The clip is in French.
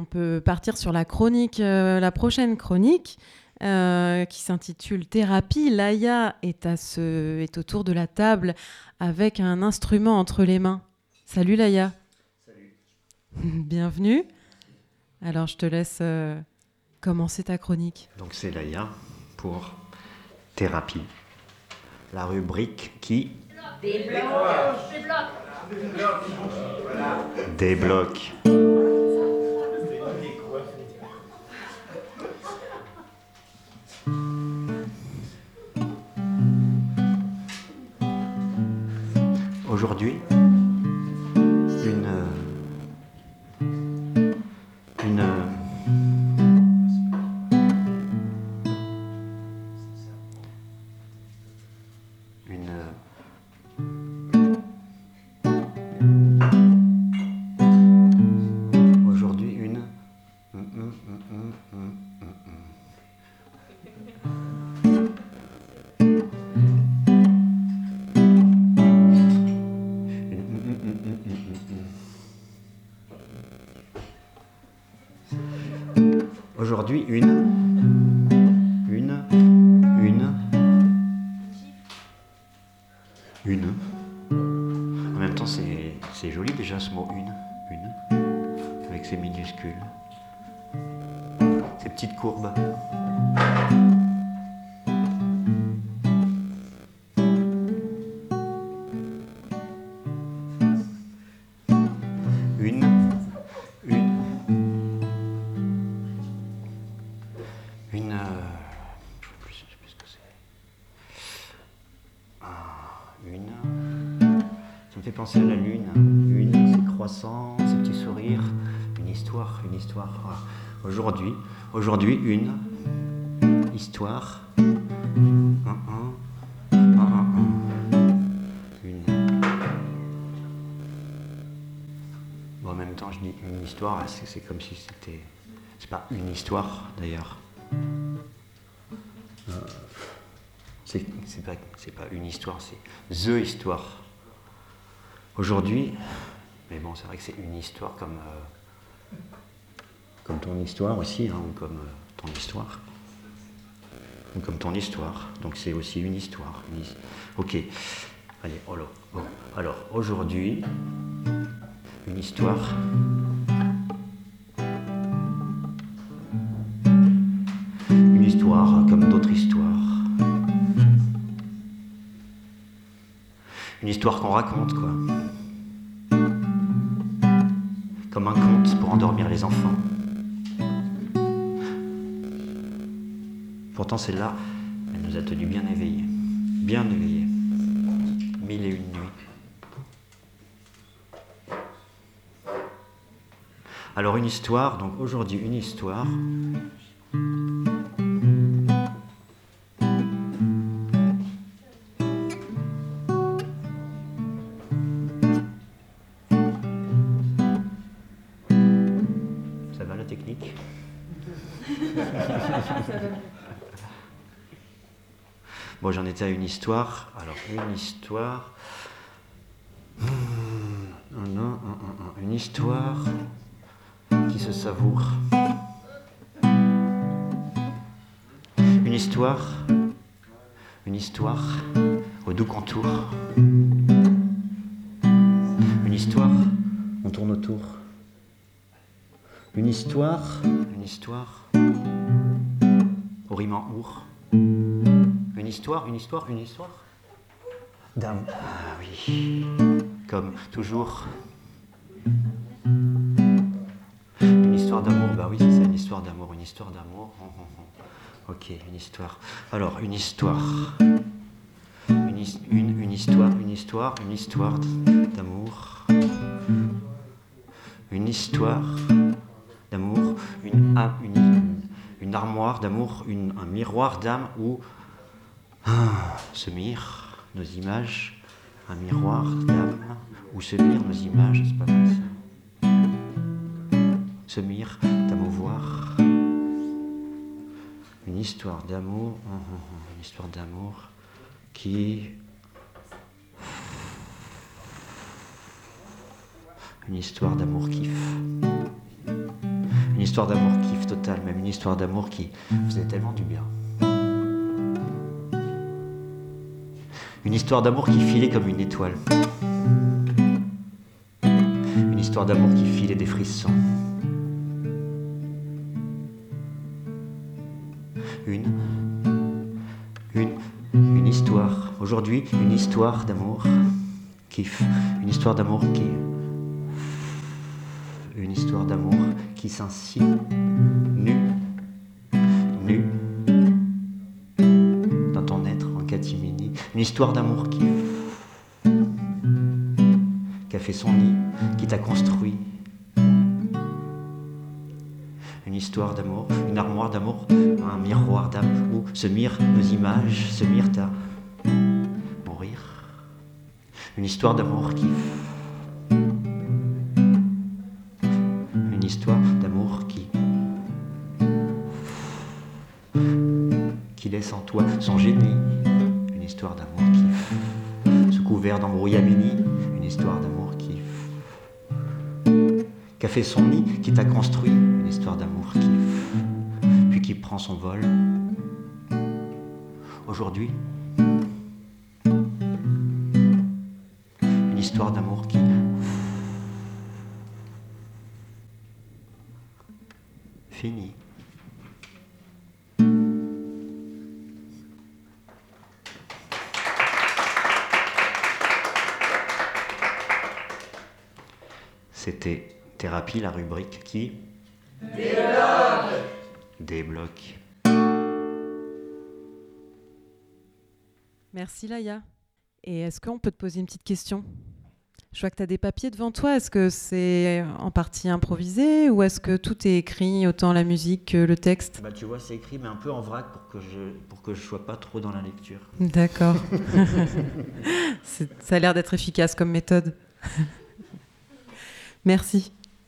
on peut partir sur la chronique, la prochaine chronique. qui s'intitule Thérapie. Laïa est, à ce, est autour de la table avec un instrument entre les mains. Salut Laïa. Salut. Bienvenue. Alors je te laisse commencer ta chronique. Donc c'est Laïa pour thérapie. La rubrique qui débloque. Débloque. Aujourd'hui, 晕了。Une, une, une, une. En même temps, c'est joli déjà ce mot une, une, avec ses minuscules, ces petites courbes. Penser à la lune, une, ses croissants, ses petits sourires, une histoire, une histoire. Aujourd'hui, aujourd'hui, une histoire. Un, un, une. en même temps, je dis une histoire, c'est comme si c'était. C'est pas une histoire d'ailleurs. C'est pas, pas une histoire, c'est THE histoire. Aujourd'hui, mais bon, c'est vrai que c'est une histoire comme, euh, comme ton histoire aussi, hein, ou comme euh, ton histoire. Ou comme ton histoire. Donc c'est aussi une histoire. Ok. Allez, alors, alors aujourd'hui, une histoire. Histoire qu'on raconte, quoi. comme un conte pour endormir les enfants. Pourtant, celle-là, elle nous a tenus bien éveillés, bien éveillés. Mille et une nuits. Alors une histoire, donc aujourd'hui une histoire bon, j'en étais à une histoire. Alors, une histoire. Hmm, une histoire qui se savoure. Une histoire. Une histoire au doux contour. Une histoire, on tourne autour. Une histoire, une histoire, au riment our. Une histoire, une histoire, une histoire. Dame. Ah oui. Comme toujours. Une histoire d'amour, bah oui, c'est ça, une histoire d'amour, une histoire d'amour. Ok, une histoire. Alors, une histoire. Une, une, une histoire, une histoire, une histoire d'amour. Une histoire d'amour, une, une, une, armoire d'amour, un miroir d'âme où ah, se nos images, un miroir d'âme où se mirent nos images, c'est pas mal ça. Se mirent d'amouvoir. Une histoire d'amour, hum, hum, une histoire d'amour qui une histoire d'amour kiff Une histoire d'amour kiff total, même une histoire d'amour qui faisait tellement du bien. Une histoire d'amour qui filait comme une étoile. Une histoire d'amour qui filait des frissons. Une, une, une histoire. Aujourd'hui, une histoire d'amour kiff. Une histoire d'amour qui. Une histoire d'amour qui s'insinue. Une histoire d'amour qui. A fait son nid, qui t'a construit. Une histoire d'amour, une armoire d'amour, un miroir d'âme où se mirent nos images, se mirent à mourir. Une histoire d'amour qui. Une histoire d'amour qui. qui laisse en toi son génie. Une histoire d'amour qui. sous couvert d'embrouillamini. Une histoire d'amour qui. qui a fait son nid, qui t'a construit. Une histoire d'amour qui. puis qui prend son vol. Aujourd'hui, une histoire d'amour qui. Fini. C'était Thérapie, la rubrique qui Débloque. Merci Laïa. Et est-ce qu'on peut te poser une petite question? Je vois que tu as des papiers devant toi. Est-ce que c'est en partie improvisé ou est-ce que tout est écrit, autant la musique que le texte? Bah tu vois, c'est écrit mais un peu en vrac pour que je pour que je sois pas trop dans la lecture. D'accord. Ça a l'air d'être efficace comme méthode. Merci.